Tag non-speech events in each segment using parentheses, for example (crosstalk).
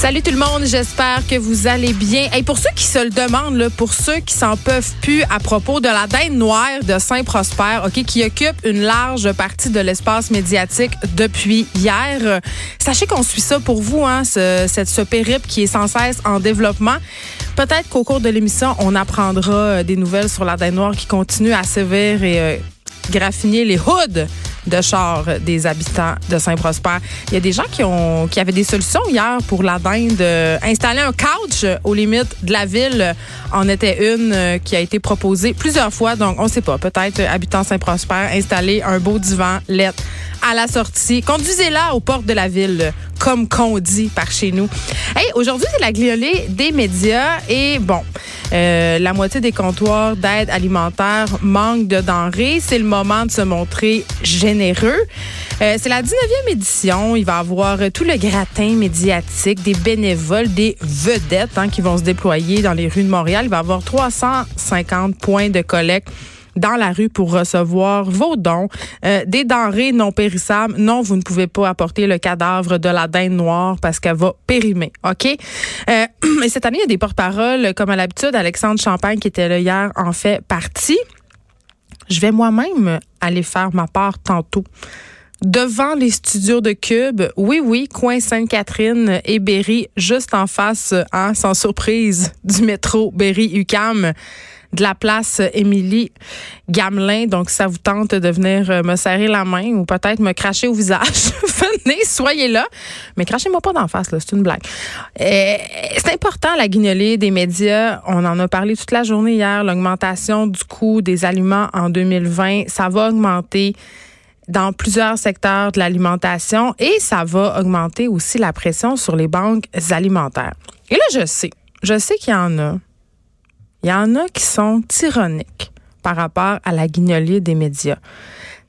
Salut tout le monde, j'espère que vous allez bien. Et pour ceux qui se le demandent, pour ceux qui s'en peuvent plus à propos de la dinde noire de Saint-Prosper, qui occupe une large partie de l'espace médiatique depuis hier, sachez qu'on suit ça pour vous, hein, ce, cette, ce périple qui est sans cesse en développement. Peut-être qu'au cours de l'émission, on apprendra euh, des nouvelles sur la dinde noire qui continue à sévir et euh, graffiner les hoods de char des habitants de Saint-Prosper. Il y a des gens qui ont qui avaient des solutions hier pour la dinde. Installer un couch aux limites de la ville en était une euh, qui a été proposée plusieurs fois. Donc, on ne sait pas. Peut-être habitant Saint-Prosper, installer un beau divan lettre à la sortie. Conduisez-la aux portes de la ville, comme qu'on dit par chez nous. Hey, aujourd'hui, c'est la gliolée des médias et bon, euh, la moitié des comptoirs d'aide alimentaire manquent de denrées. C'est le moment de se montrer généreux. Euh, c'est la 19e édition. Il va y avoir tout le gratin médiatique, des bénévoles, des vedettes hein, qui vont se déployer dans les rues de Montréal. Il va y avoir 350 points de collecte dans la rue pour recevoir vos dons, euh, des denrées non périssables. Non, vous ne pouvez pas apporter le cadavre de la dinde noire parce qu'elle va périmer, OK? Euh, (clears throat) et cette année, il y a des porte-paroles, comme à l'habitude, Alexandre Champagne, qui était là hier, en fait partie. Je vais moi-même aller faire ma part tantôt devant les studios de Cube. Oui, oui, coin Sainte-Catherine et Berry, juste en face, hein, sans surprise, du métro Berry-UQAM de la place Émilie Gamelin. Donc, ça vous tente de venir euh, me serrer la main ou peut-être me cracher au visage, (laughs) venez, soyez là. Mais crachez-moi pas d'en face, là, c'est une blague. Euh, c'est important, la guignolée des médias. On en a parlé toute la journée hier. L'augmentation du coût des aliments en 2020, ça va augmenter dans plusieurs secteurs de l'alimentation et ça va augmenter aussi la pression sur les banques alimentaires. Et là, je sais, je sais qu'il y en a il y en a qui sont tyranniques par rapport à la guignolée des médias.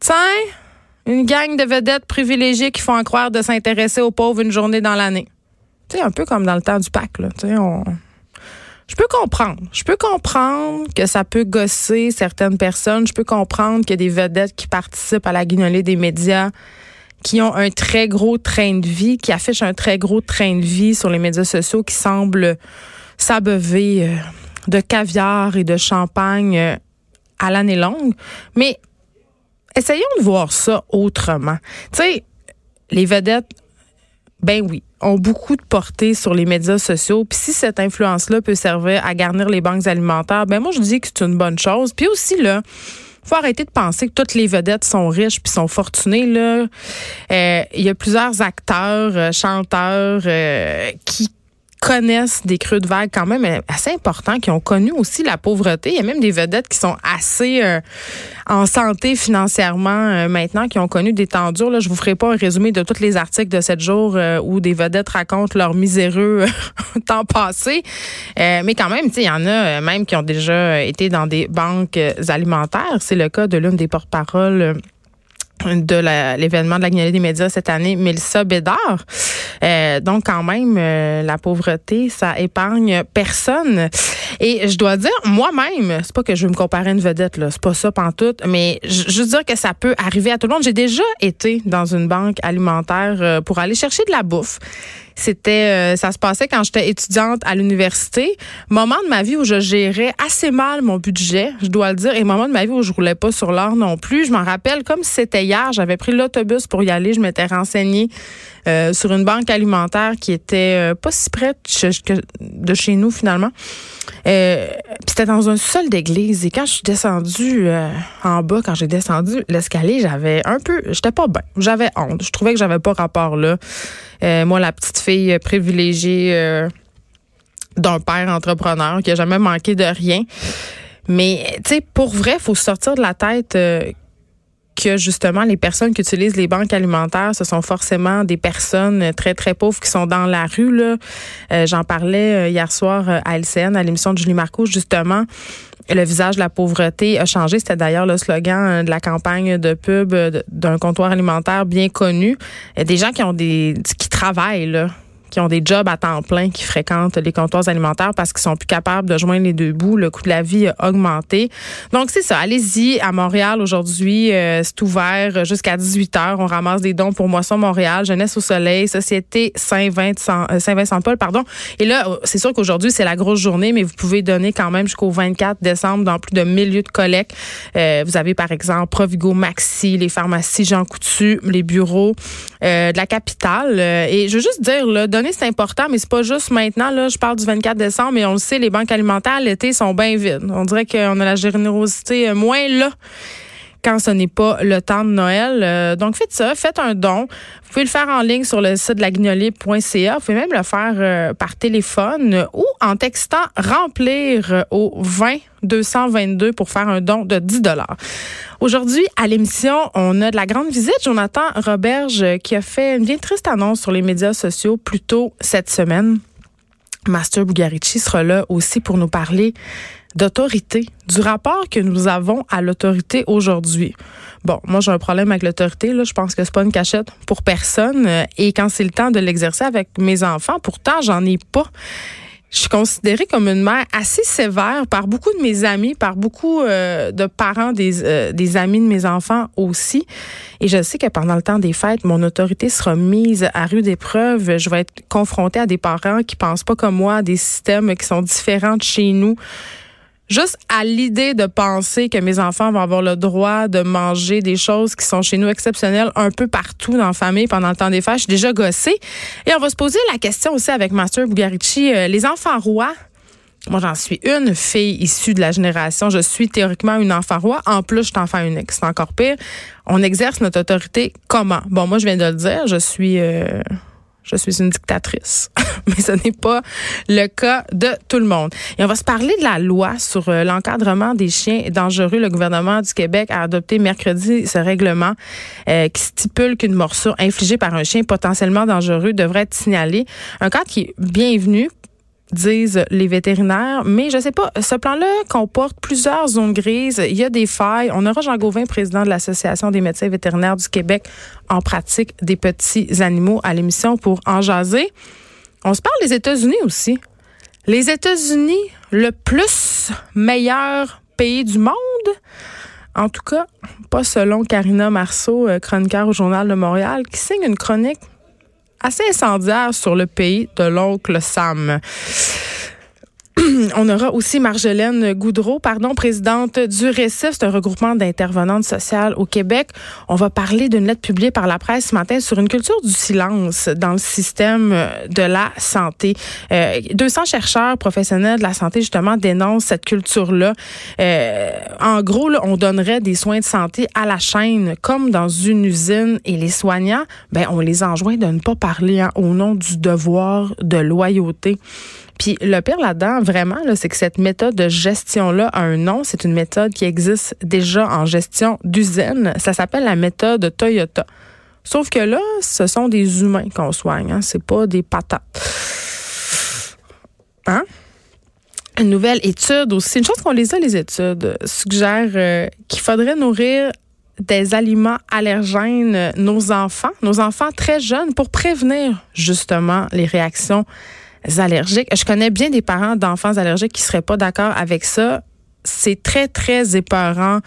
Tiens, une gang de vedettes privilégiées qui font croire de s'intéresser aux pauvres une journée dans l'année. Tu sais, un peu comme dans le temps du Pâques, là. Tu sais, on... Je peux comprendre. Je peux comprendre que ça peut gosser certaines personnes. Je peux comprendre qu'il y a des vedettes qui participent à la guignolée des médias qui ont un très gros train de vie, qui affichent un très gros train de vie sur les médias sociaux, qui semblent s'abreuver euh, de caviar et de champagne euh, à l'année longue. Mais essayons de voir ça autrement. Tu sais, les vedettes, ben oui, ont beaucoup de portée sur les médias sociaux. Puis si cette influence-là peut servir à garnir les banques alimentaires, ben moi je dis que c'est une bonne chose. Puis aussi là, faut arrêter de penser que toutes les vedettes sont riches puis sont fortunées. Euh, il y a plusieurs acteurs, euh, chanteurs qui connaissent des creux de vague quand même assez importants, qui ont connu aussi la pauvreté. Il y a même des vedettes qui sont assez euh, en santé financièrement euh, maintenant, qui ont connu des temps durs. Là, je vous ferai pas un résumé de tous les articles de cette jour euh, où des vedettes racontent leur miséreux (laughs) temps passé. mais quand même, il y en a même qui ont déjà été dans des banques alimentaires. C'est le cas de l'une des porte-paroles de l'événement de la des médias cette année, Mélissa Bédard. Euh, donc, quand même, euh, la pauvreté, ça épargne personne. Et je dois dire, moi-même, c'est pas que je veux me comparer à une vedette, là, c'est pas ça pantoute, mais je veux dire que ça peut arriver à tout le monde. J'ai déjà été dans une banque alimentaire euh, pour aller chercher de la bouffe. C'était, euh, ça se passait quand j'étais étudiante à l'université. Moment de ma vie où je gérais assez mal mon budget, je dois le dire, et moment de ma vie où je roulais pas sur l'or non plus. Je m'en rappelle comme c'était hier. J'avais pris l'autobus pour y aller. Je m'étais renseignée euh, sur une banque alimentaire qui était euh, pas si près de chez nous finalement. Euh, c'était dans un sol d'église et quand je suis descendue en bas, quand j'ai descendu l'escalier, j'avais un peu, j'étais pas bien, j'avais honte. Je trouvais que j'avais pas rapport là. Moi, la petite fille privilégiée d'un père entrepreneur qui a jamais manqué de rien. Mais tu sais, pour vrai, faut sortir de la tête que justement les personnes qui utilisent les banques alimentaires, ce sont forcément des personnes très très pauvres qui sont dans la rue. Là. Euh, j'en parlais hier soir à LCN à l'émission de Julie Marco justement. Le visage de la pauvreté a changé. C'était d'ailleurs le slogan de la campagne de pub d'un comptoir alimentaire bien connu. Des gens qui ont des qui travaillent qui ont des jobs à temps plein, qui fréquentent les comptoirs alimentaires parce qu'ils sont plus capables de joindre les deux bouts. Le coût de la vie a augmenté. Donc, c'est ça. Allez-y à Montréal aujourd'hui. Euh, c'est ouvert jusqu'à 18 heures. On ramasse des dons pour Moisson Montréal, Jeunesse au Soleil, Société euh, Saint-Vincent-Paul, pardon. Et là, euh, c'est sûr qu'aujourd'hui, c'est la grosse journée, mais vous pouvez donner quand même jusqu'au 24 décembre dans plus de 1000 lieux de collecte. vous avez, par exemple, Provigo Maxi, les pharmacies Jean Coutu, les bureaux de la capitale. et je veux juste dire, là, donner c'est important, mais c'est pas juste maintenant. Là, je parle du 24 décembre, mais on le sait, les banques alimentaires l'été sont bien vides. On dirait qu'on a la générosité euh, moins là quand ce n'est pas le temps de Noël. Euh, donc, faites ça, faites un don. Vous pouvez le faire en ligne sur le site de la Vous pouvez même le faire euh, par téléphone ou en textant remplir au 20 222 pour faire un don de 10 dollars. Aujourd'hui, à l'émission, on a de la grande visite. Jonathan Roberge qui a fait une bien triste annonce sur les médias sociaux plus tôt cette semaine. Master Bugarici sera là aussi pour nous parler d'autorité, du rapport que nous avons à l'autorité aujourd'hui. Bon, moi j'ai un problème avec l'autorité là, je pense que c'est pas une cachette pour personne euh, et quand c'est le temps de l'exercer avec mes enfants, pourtant j'en ai pas. Je suis considérée comme une mère assez sévère par beaucoup de mes amis, par beaucoup euh, de parents des, euh, des amis de mes enfants aussi. Et je sais que pendant le temps des fêtes, mon autorité sera mise à rude épreuve. Je vais être confrontée à des parents qui pensent pas comme moi, à des systèmes qui sont différents de chez nous. Juste à l'idée de penser que mes enfants vont avoir le droit de manger des choses qui sont chez nous exceptionnelles un peu partout dans la famille pendant le temps des fêtes, je suis déjà gossée. Et on va se poser la question aussi avec Master Bugarici, euh, les enfants rois. Moi, j'en suis une fille issue de la génération. Je suis théoriquement une enfant roi. En plus, je suis enfant unique. C'est encore pire. On exerce notre autorité comment? Bon, moi, je viens de le dire. Je suis... Euh, je suis une dictatrice. (laughs) Mais ce n'est pas le cas de tout le monde. Et on va se parler de la loi sur euh, l'encadrement des chiens dangereux. Le gouvernement du Québec a adopté mercredi ce règlement euh, qui stipule qu'une morsure infligée par un chien potentiellement dangereux devrait être signalée. Un cadre qui est bienvenu disent les vétérinaires. Mais je sais pas, ce plan-là comporte plusieurs zones grises. Il y a des failles. On aura Jean Gauvin, président de l'Association des médecins vétérinaires du Québec, en pratique des petits animaux à l'émission pour en jaser. On se parle des États-Unis aussi. Les États-Unis, le plus meilleur pays du monde. En tout cas, pas selon Karina Marceau, euh, chroniqueur au Journal de Montréal, qui signe une chronique assez incendiaire sur le pays de l'oncle Sam. (clears throat) On aura aussi Marjolaine Goudreau, pardon, présidente du Récif, c'est un regroupement d'intervenantes sociales au Québec. On va parler d'une lettre publiée par la presse ce matin sur une culture du silence dans le système de la santé. Euh, 200 chercheurs professionnels de la santé justement dénoncent cette culture-là. Euh, en gros, on donnerait des soins de santé à la chaîne comme dans une usine et les soignants, ben on les enjoint de ne pas parler hein, au nom du devoir de loyauté. Puis le pire là-dedans, vraiment, là, c'est que cette méthode de gestion-là a un nom. C'est une méthode qui existe déjà en gestion d'usine. Ça s'appelle la méthode Toyota. Sauf que là, ce sont des humains qu'on soigne. Hein? C'est pas des patates. Hein? Une nouvelle étude aussi, une chose qu'on les a, les études, suggère euh, qu'il faudrait nourrir des aliments allergènes nos enfants, nos enfants très jeunes, pour prévenir justement les réactions allergiques. Je connais bien des parents d'enfants allergiques qui seraient pas d'accord avec ça. C'est très, très épeurant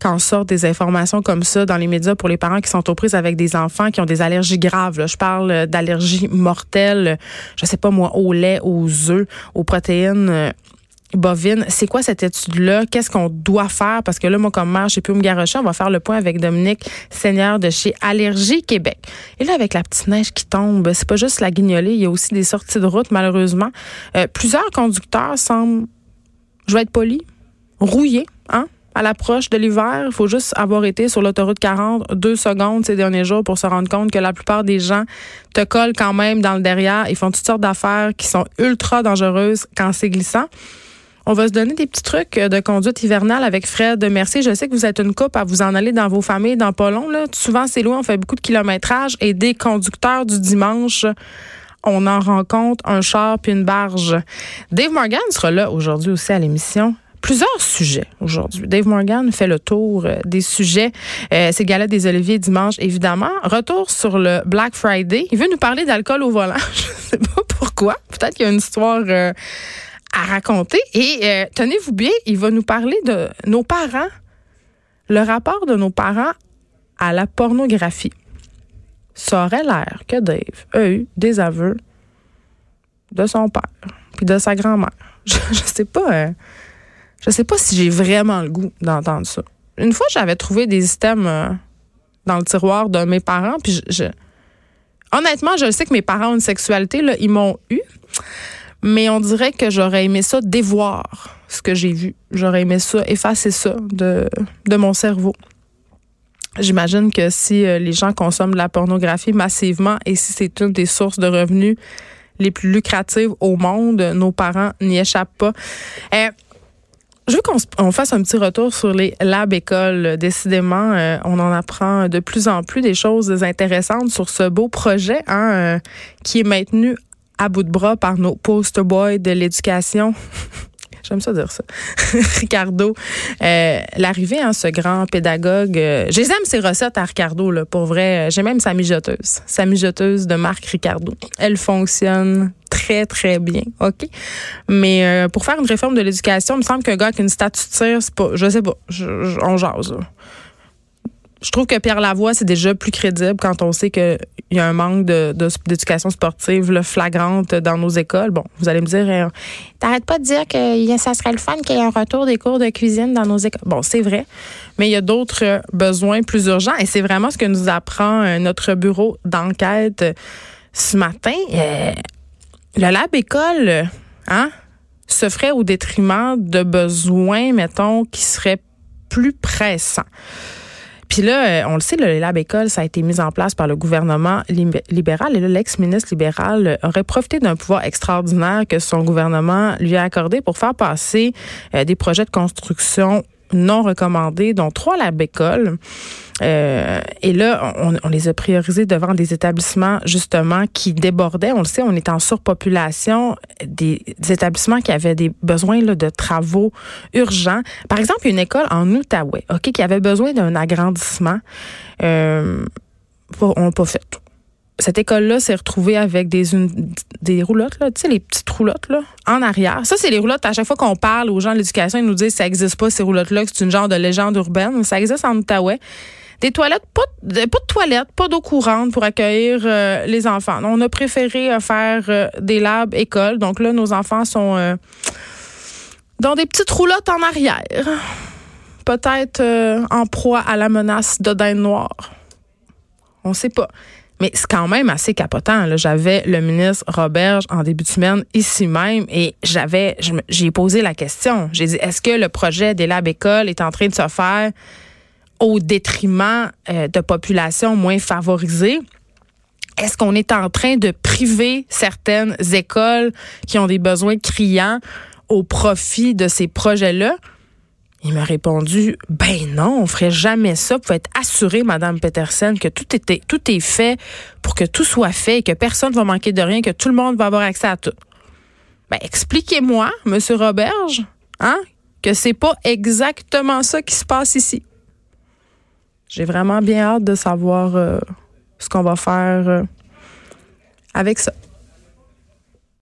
quand sortent des informations comme ça dans les médias pour les parents qui sont aux prises avec des enfants qui ont des allergies graves. Je parle d'allergies mortelles, je sais pas moi, au lait, aux œufs, aux protéines bovine. C'est quoi cette étude-là? Qu'est-ce qu'on doit faire? Parce que là, moi, comme mère, je sais plus me. On va faire le point avec Dominique Seigneur de chez Allergie Québec. Et là, avec la petite neige qui tombe, c'est pas juste la guignolée, il y a aussi des sorties de route, malheureusement. Euh, plusieurs conducteurs semblent, je vais être poli, rouillés, hein? à l'approche de l'hiver. Il faut juste avoir été sur l'autoroute 40 deux secondes ces derniers jours pour se rendre compte que la plupart des gens te collent quand même dans le derrière. Ils font toutes sortes d'affaires qui sont ultra dangereuses quand c'est glissant. On va se donner des petits trucs de conduite hivernale avec Fred Mercier. Je sais que vous êtes une coupe à vous en aller dans vos familles dans pas. Souvent, c'est loin, on fait beaucoup de kilométrage et des conducteurs du dimanche on en rencontre un char puis une barge. Dave Morgan sera là aujourd'hui aussi à l'émission plusieurs sujets aujourd'hui. Dave Morgan fait le tour euh, des sujets. Euh, c'est Gala des Oliviers dimanche, évidemment. Retour sur le Black Friday. Il veut nous parler d'alcool au volant. (laughs) Je sais pas pourquoi. Peut-être qu'il y a une histoire euh, à raconter. Et tenez-vous bien, il va nous parler de nos parents, le rapport de nos parents à la pornographie ça aurait l'air que Dave a eu des aveux de son père puis de sa grand-mère. (laughs) Je, je, sais pas. Euh, je sais pas si j'ai vraiment le goût d'entendre ça. Une fois, j'avais trouvé des systèmes euh, dans le tiroir de mes parents, puis je, honnêtement, je sais que mes parents ont une sexualité, là, ils m'ont eu, mais on dirait que j'aurais aimé ça dévoir ce que j'ai vu. J'aurais aimé ça effacer ça de, de mon cerveau. J'imagine que si euh, les gens consomment de la pornographie massivement et si c'est une des sources de revenus les plus lucratives au monde, nos parents n'y échappent pas. Euh, je veux qu'on fasse un petit retour sur les labs écoles. Décidément, euh, on en apprend de plus en plus des choses intéressantes sur ce beau projet hein, qui est maintenu à bout de bras par nos poster boys de l'éducation. (laughs) J'aime ça dire ça. (laughs) Ricardo, euh, l'arrivée, hein, ce grand pédagogue. Euh, J'aime ses recettes à Ricardo, là, pour vrai. J'ai même sa mijoteuse. Sa mijoteuse de marque Ricardo. Elle fonctionne très, très bien. OK? Mais euh, pour faire une réforme de l'éducation, il me semble qu'un gars avec une statue de tir, c'est pas. Je sais pas. on jase, je trouve que Pierre Lavoie, c'est déjà plus crédible quand on sait qu'il y a un manque d'éducation sportive flagrante dans nos écoles. Bon, vous allez me dire, euh, t'arrêtes pas de dire que ça serait le fun qu'il y ait un retour des cours de cuisine dans nos écoles. Bon, c'est vrai, mais il y a d'autres euh, besoins plus urgents et c'est vraiment ce que nous apprend euh, notre bureau d'enquête ce matin. le lab école, hein, se ferait au détriment de besoins, mettons, qui seraient plus pressants. Puis là, euh, on le sait, le Lab École, ça a été mis en place par le gouvernement libéral. Et là, l'ex-ministre libéral aurait profité d'un pouvoir extraordinaire que son gouvernement lui a accordé pour faire passer euh, des projets de construction non recommandés, dont trois Lab École. Euh, et là, on, les a priorisés devant des établissements justement qui débordaient. On le sait, on est en surpopulation, des, établissements qui avaient des besoins là, de travaux urgents. Par exemple, une école en Outaouais, ok, qui avait besoin d'un agrandissement. Euh, on l'a pas fait cette école-là s'est retrouvée avec des, des roulottes, là, tu sais, les petites roulottes là, en arrière. Ça, c'est les roulottes. À chaque fois qu'on parle aux gens de l'éducation, ils nous disent que ça n'existe pas, ces roulottes-là, que c'est une genre de légende urbaine. Ça existe en Outaouais. Des toilettes, pas, de, pas de toilettes, pas d'eau courante pour accueillir euh, les enfants. On a préféré euh, faire euh, des labs écoles. Donc là, nos enfants sont dans des petites roulottes en arrière. Peut-être en proie à la menace de dinde noire. On sait pas. Mais c'est quand même assez capotant. J'avais le ministre Roberge en début de semaine ici même et j'avais, j'ai posé la question. J'ai dit, est-ce que le projet des labs écoles est en train de se faire au détriment euh, de populations moins favorisées? Est-ce qu'on est en train de priver certaines écoles qui ont des besoins criants au profit de ces projets-là? Il m'a répondu, ben non, on ferait jamais ça. Vous pouvez être assurée, Madame Peterson, que tout, était, tout est fait pour que tout soit fait et que personne ne va manquer de rien, que tout le monde va avoir accès à tout. Ben, expliquez-moi, Monsieur Roberge, hein, que c'est pas exactement ça qui se passe ici. J'ai vraiment bien hâte de savoir euh, ce qu'on va faire euh, avec ça.